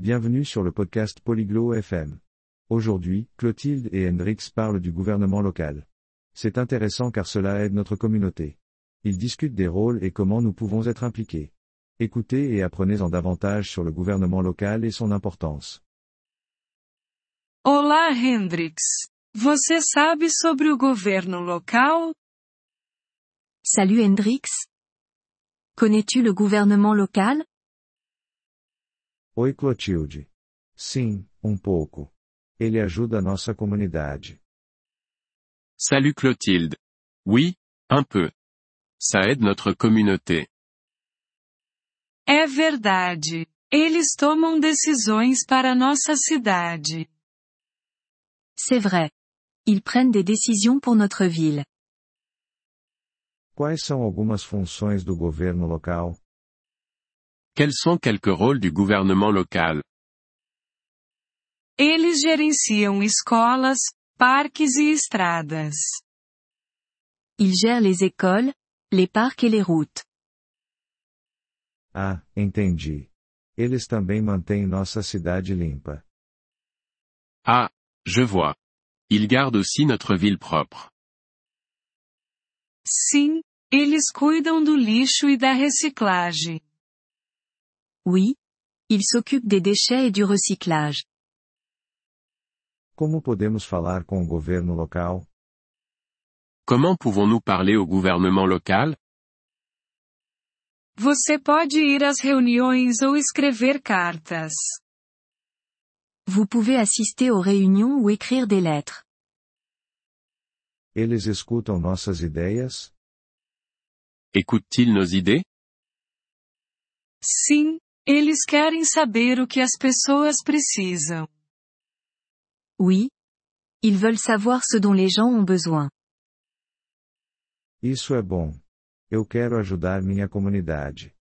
Bienvenue sur le podcast Polyglot FM. Aujourd'hui, Clotilde et Hendrix parlent du gouvernement local. C'est intéressant car cela aide notre communauté. Ils discutent des rôles et comment nous pouvons être impliqués. Écoutez et apprenez-en davantage sur le gouvernement local et son importance. Olá Hendrix. Você sabe sobre o governo local? Salut Hendrix. Connais-tu le gouvernement local? Oi Clotilde. Sim, um pouco. Ele ajuda a nossa comunidade. Salut Clotilde. Oui, un peu. Ça aide notre communauté. É verdade. Eles tomam decisões para nossa cidade. C'est vrai. Ils prennent des décisions pour notre ville. Quais são algumas funções do governo local? Quels sont quelques rôles du gouvernement local? Eles gerenciam escolas, parques e estradas. Ils gèrent les écoles, les parcs et les routes. Ah, entendi. Eles também mantêm nossa cidade limpa. Ah, je vois. Ils gardent aussi notre ville propre. Sim, eles cuidam do lixo e da reciclagem. Oui. Ils s'occupent des déchets et du recyclage. Como podemos falar com o governo local? Comment pouvons-nous parler au gouvernement local? Você pode ir às reuniões ou escrever cartas. Vous pouvez assister aux réunions ou écrire des lettres. Eles escutam nossas ideias? Écoutent-ils nos idées? Sim, eles querem saber o que as pessoas precisam. Oui. Ils veulent savoir ce dont les gens ont besoin. Isso é bom. Eu quero ajudar minha comunidade.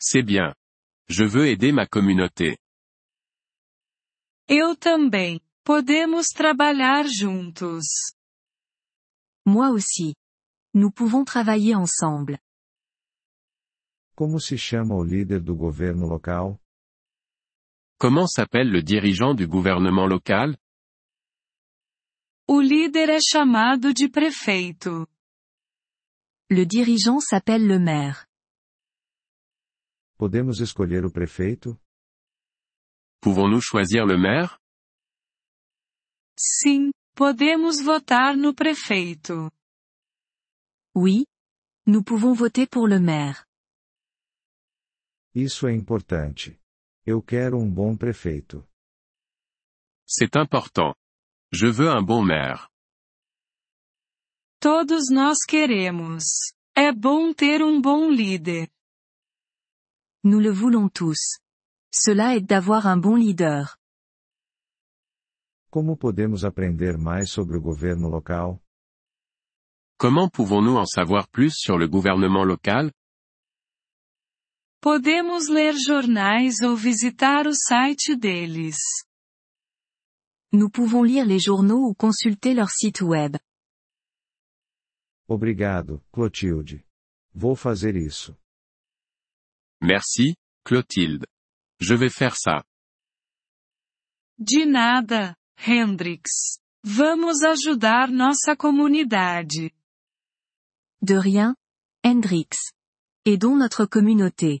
C'est bien. Je veux aider ma communauté. Eu também. Podemos trabalhar juntos. Moi aussi. Nous pouvons travailler ensemble. Como se chama o líder do governo local? Comment s'appelle le dirigeant du gouvernement local? O líder é chamado de prefeito. Le dirigeant s'appelle le maire. Podemos escolher o prefeito? Pouvons-nous choisir le maire? Sim, podemos votar no prefeito. Oui. Nous pouvons voter pour le maire. Isso é importante. Eu quero um bom prefeito. C'est important. Je veux un bon maire. Todos nós queremos. É bom ter um bom líder. Nous le voulons tous. Cela aide d'avoir un bon leader. Como podemos aprender mais sobre o governo local? Comment pouvons-nous en savoir plus sur le gouvernement local Podemos ler jornais ou visitar o site deles. Nous pouvons lire les journaux ou consulter leur site web. Obrigado, Clotilde. Vou fazer isso. Merci, Clotilde. Je vais faire ça. De nada, Hendrix. Vamos ajudar nossa comunidade. De rien. Hendrix. Aidons notre communauté.